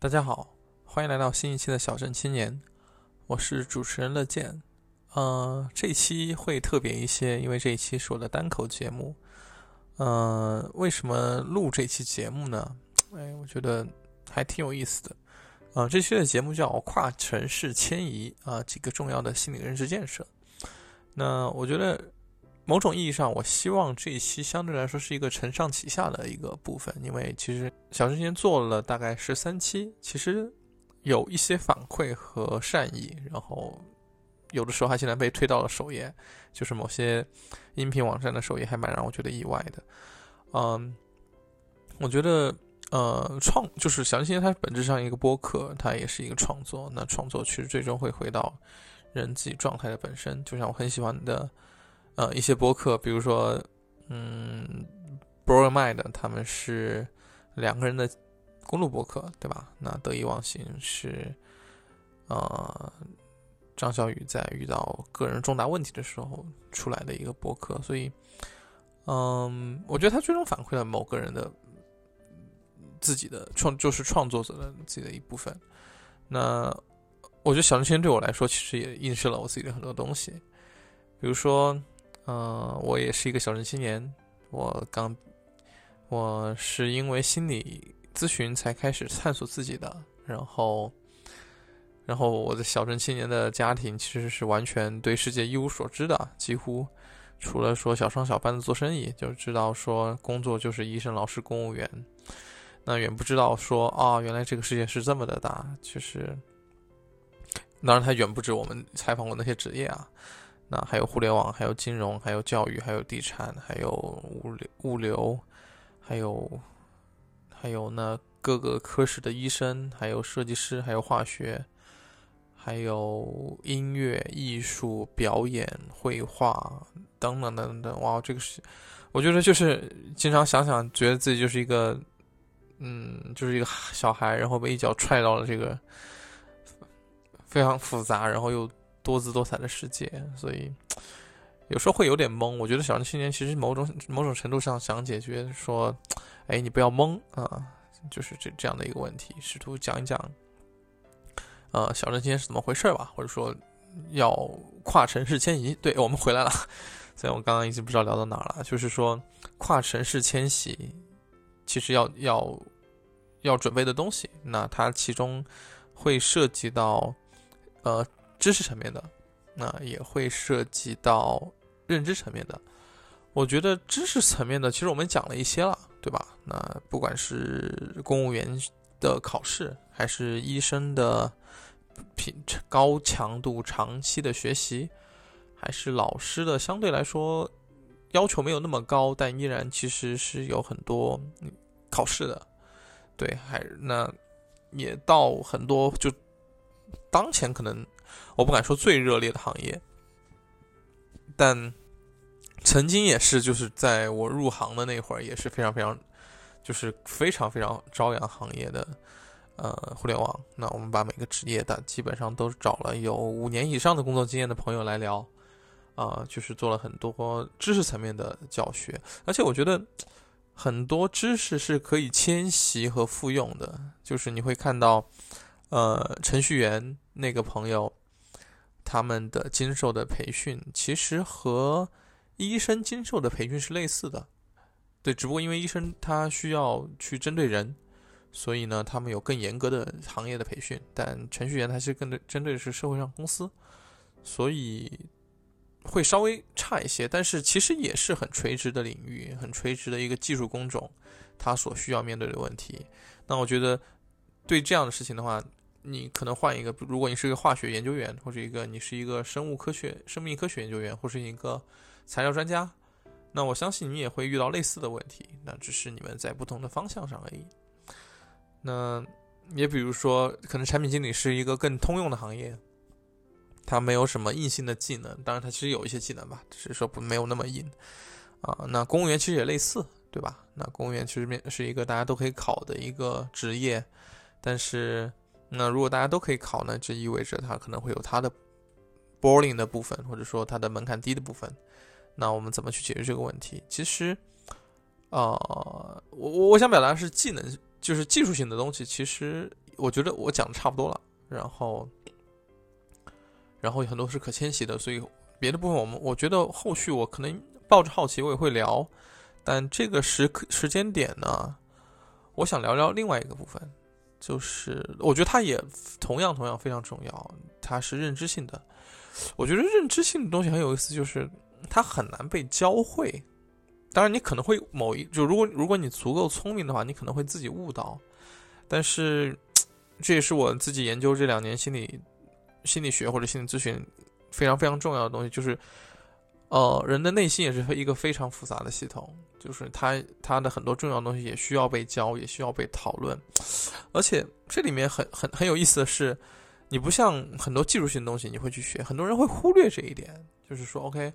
大家好，欢迎来到新一期的小镇青年，我是主持人乐健。呃，这一期会特别一些，因为这一期是我的单口节目。呃，为什么录这期节目呢？哎，我觉得还挺有意思的。呃，这期的节目叫《跨城市迁移》啊，几个重要的心理认知建设。那我觉得。某种意义上，我希望这一期相对来说是一个承上启下的一个部分，因为其实小之前做了大概十三期，其实有一些反馈和善意，然后有的时候还竟然被推到了首页，就是某些音频网站的首页，还蛮让我觉得意外的。嗯，我觉得呃，创就是小之前它本质上一个播客，它也是一个创作，那创作其实最终会回到人自己状态的本身，就像我很喜欢的。呃，一些播客，比如说，嗯 b r o m i d 他们是两个人的公路播客，对吧？那得意忘形是，呃，张小雨在遇到个人重大问题的时候出来的一个播客，所以，嗯，我觉得他最终反馈了某个人的自己的创，就是创作者的自己的一部分。那我觉得小春天对我来说，其实也映射了我自己的很多东西，比如说。嗯，我也是一个小镇青年。我刚，我是因为心理咨询才开始探索自己的。然后，然后我的小镇青年的家庭其实是完全对世界一无所知的，几乎除了说小商小贩的做生意，就知道说工作就是医生、老师、公务员。那远不知道说啊，原来这个世界是这么的大。其实，当然，它远不止我们采访过那些职业啊。那还有互联网，还有金融，还有教育，还有地产，还有物流，物流，还有还有那各个科室的医生，还有设计师，还有化学，还有音乐、艺术、表演、绘画等等等等。哇，这个是我觉得就是经常想想，觉得自己就是一个嗯，就是一个小孩，然后被一脚踹到了这个非常复杂，然后又。多姿多彩的世界，所以有时候会有点懵。我觉得小镇青年其实某种某种程度上想解决说，哎，你不要懵啊，就是这这样的一个问题，试图讲一讲，呃，小镇青年是怎么回事吧，或者说要跨城市迁移。对我们回来了，所以我刚刚已经不知道聊到哪了，就是说跨城市迁徙其实要要要准备的东西，那它其中会涉及到呃。知识层面的，那也会涉及到认知层面的。我觉得知识层面的，其实我们讲了一些了，对吧？那不管是公务员的考试，还是医生的品高强度长期的学习，还是老师的相对来说要求没有那么高，但依然其实是有很多考试的。对，还那也到很多就当前可能。我不敢说最热烈的行业，但曾经也是，就是在我入行的那会儿，也是非常非常，就是非常非常朝阳行业的，呃，互联网。那我们把每个职业的基本上都找了有五年以上的工作经验的朋友来聊，啊，就是做了很多知识层面的教学，而且我觉得很多知识是可以迁徙和复用的，就是你会看到，呃，程序员那个朋友。他们的经受的培训其实和医生经受的培训是类似的，对，只不过因为医生他需要去针对人，所以呢，他们有更严格的行业的培训。但程序员他是更对针对的是社会上公司，所以会稍微差一些。但是其实也是很垂直的领域，很垂直的一个技术工种，他所需要面对的问题。那我觉得对这样的事情的话。你可能换一个，如果你是一个化学研究员，或者一个你是一个生物科学、生命科学研究员，或是一个材料专家，那我相信你也会遇到类似的问题，那只是你们在不同的方向上而已。那也比如说，可能产品经理是一个更通用的行业，它没有什么硬性的技能，当然它其实有一些技能吧，只是说不没有那么硬啊。那公务员其实也类似，对吧？那公务员其实面是一个大家都可以考的一个职业，但是。那如果大家都可以考呢？这意味着它可能会有它的 boring 的部分，或者说它的门槛低的部分。那我们怎么去解决这个问题？其实，呃，我我我想表达的是技能，就是技术性的东西，其实我觉得我讲的差不多了，然后，然后有很多是可迁徙的，所以别的部分我们我觉得后续我可能抱着好奇我也会聊，但这个时刻时间点呢，我想聊聊另外一个部分，就是我觉得它也同样同样非常重要，它是认知性的。我觉得认知性的东西很有意思，就是它很难被教会。当然，你可能会某一就如果如果你足够聪明的话，你可能会自己悟到。但是，这也是我自己研究这两年心理心理学或者心理咨询非常非常重要的东西，就是呃，人的内心也是一个非常复杂的系统，就是它它的很多重要东西也需要被教，也需要被讨论。而且这里面很很很有意思的是。你不像很多技术性的东西，你会去学，很多人会忽略这一点，就是说，OK，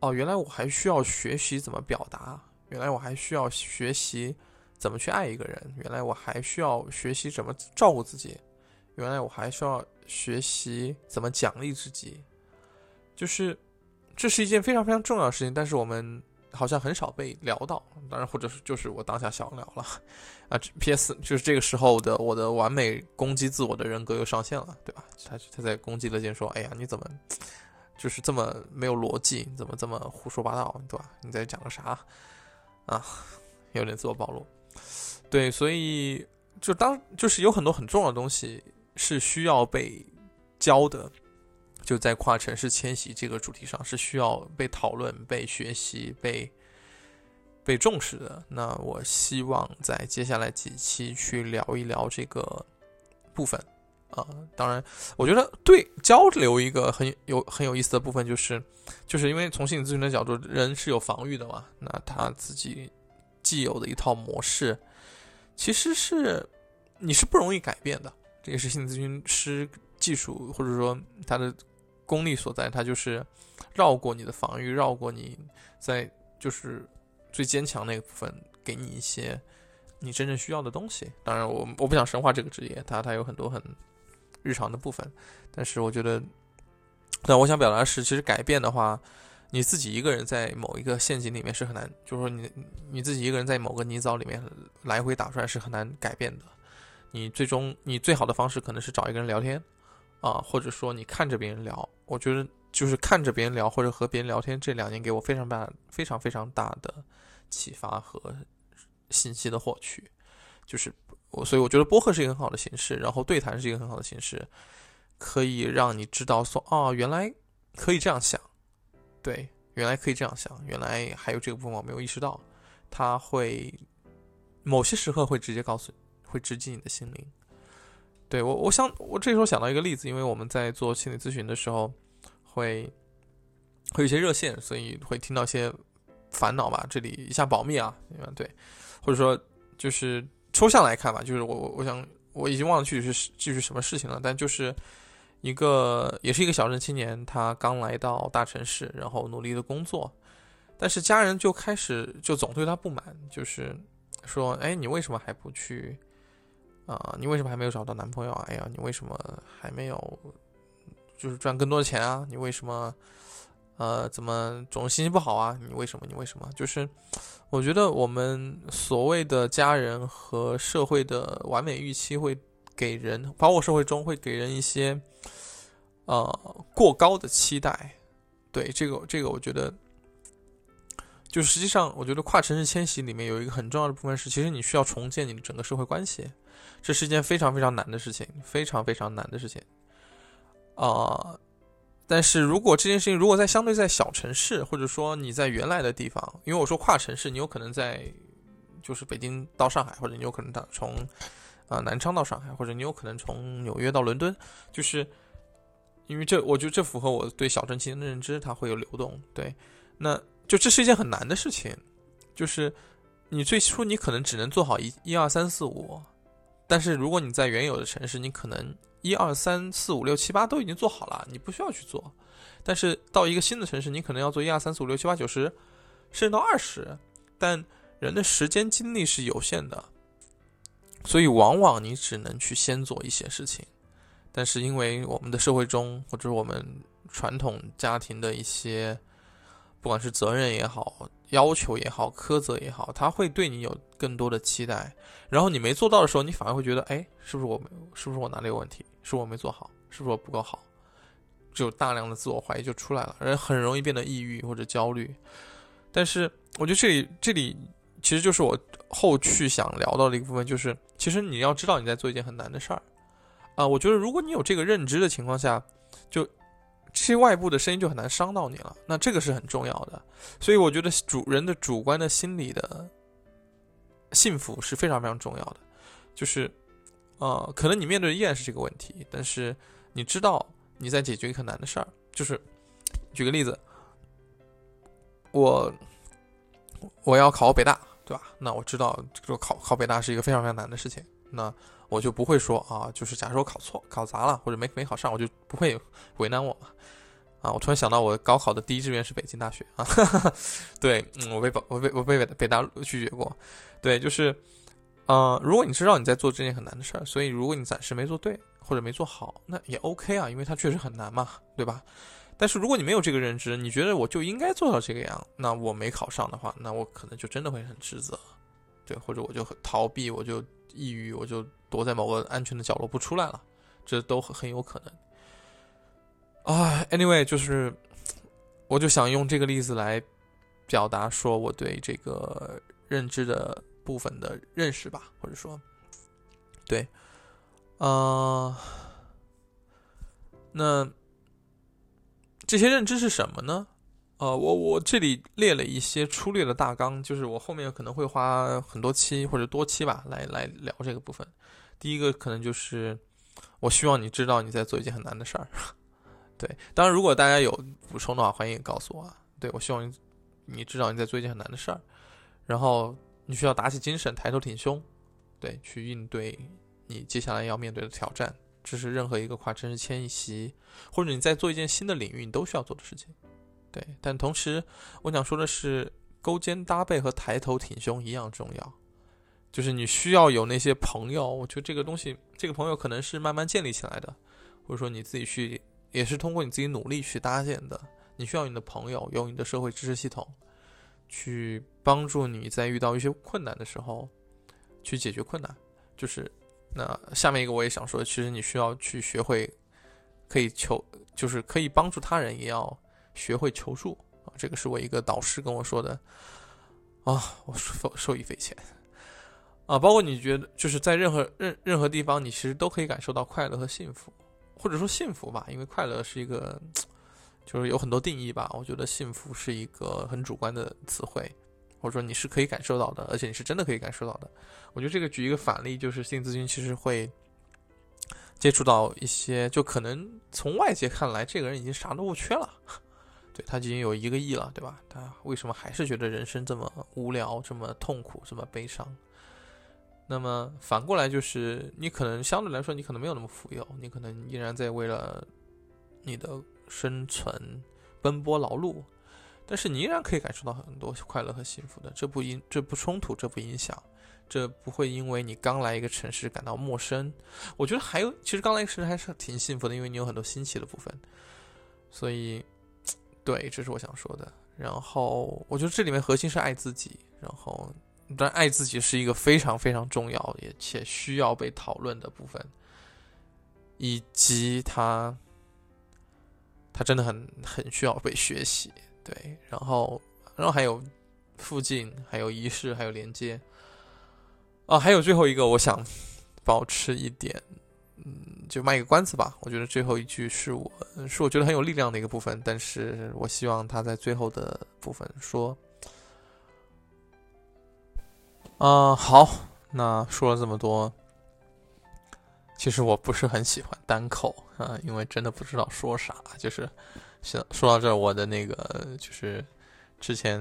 哦，原来我还需要学习怎么表达，原来我还需要学习怎么去爱一个人，原来我还需要学习怎么照顾自己，原来我还需要学习怎么奖励自己，就是这是一件非常非常重要的事情，但是我们。好像很少被聊到，当然，或者是就是我当下想聊了，啊，P.S. 就是这个时候的我的完美攻击自我的人格又上线了，对吧？他他在攻击乐见说：“哎呀，你怎么就是这么没有逻辑？你怎么这么胡说八道，对吧？你在讲个啥？啊，有点自我暴露。对，所以就当就是有很多很重要的东西是需要被教的。”就在跨城市迁徙这个主题上是需要被讨论、被学习、被被重视的。那我希望在接下来几期去聊一聊这个部分啊。当然，我觉得对交流一个很有很有意思的部分就是，就是因为从心理咨询的角度，人是有防御的嘛。那他自己既有的一套模式，其实是你是不容易改变的。这也是心理咨询师技术或者说他的。功力所在，它就是绕过你的防御，绕过你在就是最坚强那个部分，给你一些你真正需要的东西。当然，我我不想神化这个职业，它它有很多很日常的部分。但是我觉得，但我想表达是，其实改变的话，你自己一个人在某一个陷阱里面是很难，就是说你你自己一个人在某个泥沼里面来回打转是很难改变的。你最终你最好的方式可能是找一个人聊天。啊，或者说你看着别人聊，我觉得就是看着别人聊或者和别人聊天，这两年给我非常大、非常非常大的启发和信息的获取。就是我，所以我觉得播客是一个很好的形式，然后对谈是一个很好的形式，可以让你知道说，哦，原来可以这样想，对，原来可以这样想，原来还有这个部分我没有意识到，他会某些时刻会直接告诉，会直击你的心灵。对我，我想我这时候想到一个例子，因为我们在做心理咨询的时候，会会有些热线，所以会听到些烦恼吧。这里一下保密啊，对，或者说就是抽象来看吧，就是我我我想我已经忘了具体是具体什么事情了，但就是一个也是一个小镇青年，他刚来到大城市，然后努力的工作，但是家人就开始就总对他不满，就是说，哎，你为什么还不去？啊，你为什么还没有找到男朋友啊？哎呀，你为什么还没有就是赚更多的钱啊？你为什么呃怎么总是心情不好啊？你为什么？你为什么？就是我觉得我们所谓的家人和社会的完美预期会给人，包括社会中会给人一些呃过高的期待。对这个这个，我觉得就实际上，我觉得跨城市迁徙里面有一个很重要的部分是，其实你需要重建你的整个社会关系。这是一件非常非常难的事情，非常非常难的事情，啊！但是如果这件事情如果在相对在小城市，或者说你在原来的地方，因为我说跨城市，你有可能在就是北京到上海，或者你有可能到从啊南昌到上海，或者你有可能从纽约到伦敦，就是因为这，我觉得这符合我对小镇青年的认知，它会有流动。对，那就这是一件很难的事情，就是你最初你可能只能做好一一二三四五。但是如果你在原有的城市，你可能一二三四五六七八都已经做好了，你不需要去做。但是到一个新的城市，你可能要做一二三四五六七八九十，甚至到二十。但人的时间精力是有限的，所以往往你只能去先做一些事情。但是因为我们的社会中，或者我们传统家庭的一些不管是责任也好、要求也好、苛责也好，他会对你有更多的期待。然后你没做到的时候，你反而会觉得，哎，是不是我，是不是我哪里有问题？是我没做好？是不是我不够好？就大量的自我怀疑就出来了，人很容易变得抑郁或者焦虑。但是我觉得这里这里其实就是我后续想聊到的一个部分，就是其实你要知道你在做一件很难的事儿啊。我觉得如果你有这个认知的情况下，就这些外部的声音就很难伤到你了。那这个是很重要的。所以我觉得主人的主观的心理的幸福是非常非常重要的。就是呃，可能你面对的依然是这个问题，但是你知道。你在解决一个很难的事儿，就是举个例子，我我要考北大，对吧？那我知道这个考考北大是一个非常非常难的事情，那我就不会说啊，就是假如我考错、考砸了或者没没考上，我就不会为难我嘛。啊，我突然想到，我高考的第一志愿是北京大学啊，对，嗯，我被保我被我被北大拒绝过，对，就是，呃，如果你知道你在做这件很难的事儿，所以如果你暂时没做对。或者没做好，那也 OK 啊，因为它确实很难嘛，对吧？但是如果你没有这个认知，你觉得我就应该做到这个样，那我没考上的话，那我可能就真的会很自责，对，或者我就逃避，我就抑郁，我就躲在某个安全的角落不出来了，这都很有可能。啊，Anyway，就是我就想用这个例子来表达说我对这个认知的部分的认识吧，或者说，对。啊，那这些认知是什么呢？呃，我我这里列了一些粗略的大纲，就是我后面可能会花很多期或者多期吧，来来聊这个部分。第一个可能就是，我希望你知道你在做一件很难的事儿。对，当然如果大家有补充的话，欢迎告诉我。对我希望你你知道你在做一件很难的事儿，然后你需要打起精神，抬头挺胸，对，去应对。你接下来要面对的挑战，这是任何一个跨城市迁徙，或者你在做一件新的领域，你都需要做的事情。对，但同时我想说的是，勾肩搭背和抬头挺胸一样重要。就是你需要有那些朋友，我觉得这个东西，这个朋友可能是慢慢建立起来的，或者说你自己去，也是通过你自己努力去搭建的。你需要你的朋友，有你的社会支持系统，去帮助你在遇到一些困难的时候，去解决困难，就是。那下面一个我也想说，其实你需要去学会，可以求，就是可以帮助他人，也要学会求助啊。这个是我一个导师跟我说的啊，我受受益匪浅啊。包括你觉得，就是在任何任任何地方，你其实都可以感受到快乐和幸福，或者说幸福吧，因为快乐是一个，就是有很多定义吧。我觉得幸福是一个很主观的词汇。或者说你是可以感受到的，而且你是真的可以感受到的。我觉得这个举一个反例，就是心理咨询其实会接触到一些，就可能从外界看来，这个人已经啥都不缺了，他已经有一个亿了，对吧？他为什么还是觉得人生这么无聊、这么痛苦、这么悲伤？那么反过来就是，你可能相对来说，你可能没有那么富有，你可能依然在为了你的生存奔波劳碌。但是你依然可以感受到很多快乐和幸福的，这不影这不冲突，这不影响，这不会因为你刚来一个城市感到陌生。我觉得还有，其实刚来一个城市还是挺幸福的，因为你有很多新奇的部分。所以，对，这是我想说的。然后，我觉得这里面核心是爱自己。然后，但爱自己是一个非常非常重要也且需要被讨论的部分，以及它，它真的很很需要被学习。对，然后，然后还有附近，还有仪式，还有连接，啊，还有最后一个，我想保持一点，嗯，就卖一个关子吧。我觉得最后一句是我是我觉得很有力量的一个部分，但是我希望他在最后的部分说，啊，好，那说了这么多，其实我不是很喜欢单口啊，因为真的不知道说啥，就是。行，说到这儿，我的那个就是之前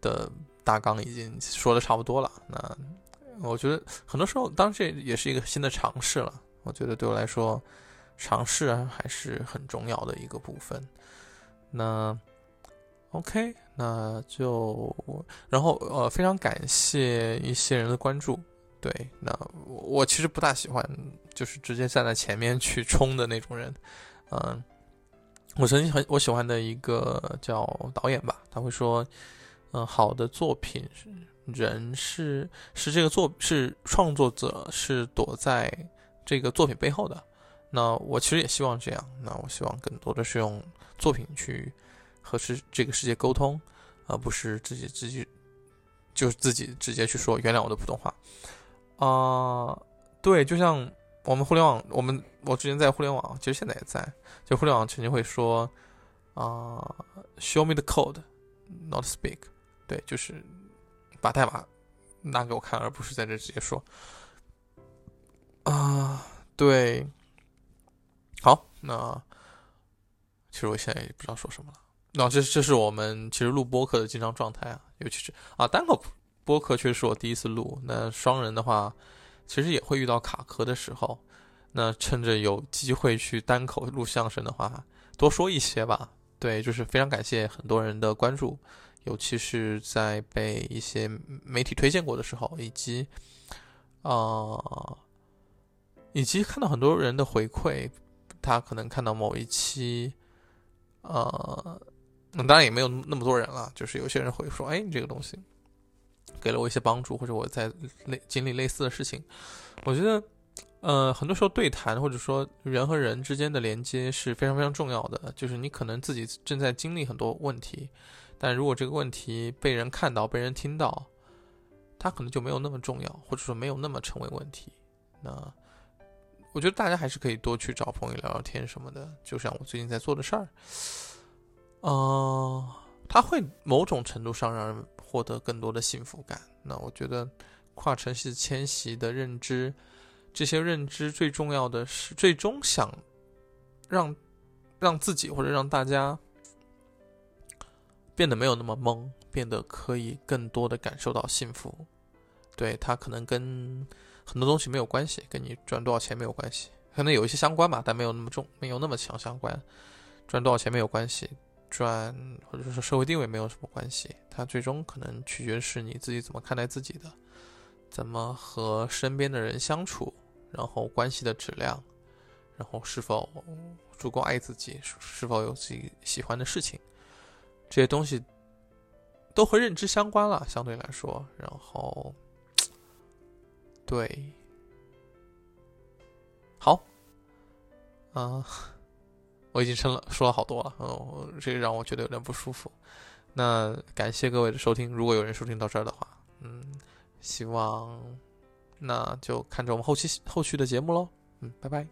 的大纲已经说的差不多了。那我觉得很多时候，当然这也是一个新的尝试了。我觉得对我来说，尝试还是很重要的一个部分。那 OK，那就然后呃，非常感谢一些人的关注。对，那我我其实不大喜欢就是直接站在前面去冲的那种人，嗯。我曾经很我喜欢的一个叫导演吧，他会说，嗯，好的作品是人是是这个作是创作者是躲在这个作品背后的。那我其实也希望这样，那我希望更多的是用作品去和世这个世界沟通，而不是自己自己就是自己直接去说原谅我的普通话啊。对，就像我们互联网，我们我之前在互联网，其实现在也在，就互联网曾经会说啊，show me the code，not speak。对，就是把代码拿给我看，而不是在这直接说啊，对。好，那其实我现在也不知道说什么了。那这这是我们其实录播客的经常状态啊，尤其是啊单口播客，确实是我第一次录。那双人的话，其实也会遇到卡壳的时候。那趁着有机会去单口录相声的话，多说一些吧。对，就是非常感谢很多人的关注，尤其是在被一些媒体推荐过的时候，以及啊，以及看到很多人的回馈。他可能看到某一期，呃，当然也没有那么多人了。就是有些人会说：“哎，你这个东西给了我一些帮助，或者我在类经历类似的事情。”我觉得，呃，很多时候对谈或者说人和人之间的连接是非常非常重要的。就是你可能自己正在经历很多问题，但如果这个问题被人看到、被人听到，它可能就没有那么重要，或者说没有那么成为问题。那。我觉得大家还是可以多去找朋友聊聊天什么的，就像我最近在做的事儿，呃，它会某种程度上让人获得更多的幸福感。那我觉得跨城市迁徙的认知，这些认知最重要的是最终想让让自己或者让大家变得没有那么懵，变得可以更多的感受到幸福。对他可能跟。很多东西没有关系，跟你赚多少钱没有关系，可能有一些相关吧，但没有那么重，没有那么强相关。赚多少钱没有关系，赚或者说社会地位没有什么关系，它最终可能取决是你自己怎么看待自己的，怎么和身边的人相处，然后关系的质量，然后是否足够爱自己，是否有自己喜欢的事情，这些东西都和认知相关了，相对来说，然后。对，好，啊，我已经说了说了好多了，嗯，这让我觉得有点不舒服。那感谢各位的收听，如果有人收听到这儿的话，嗯，希望那就看着我们后期后续的节目喽，嗯，拜拜。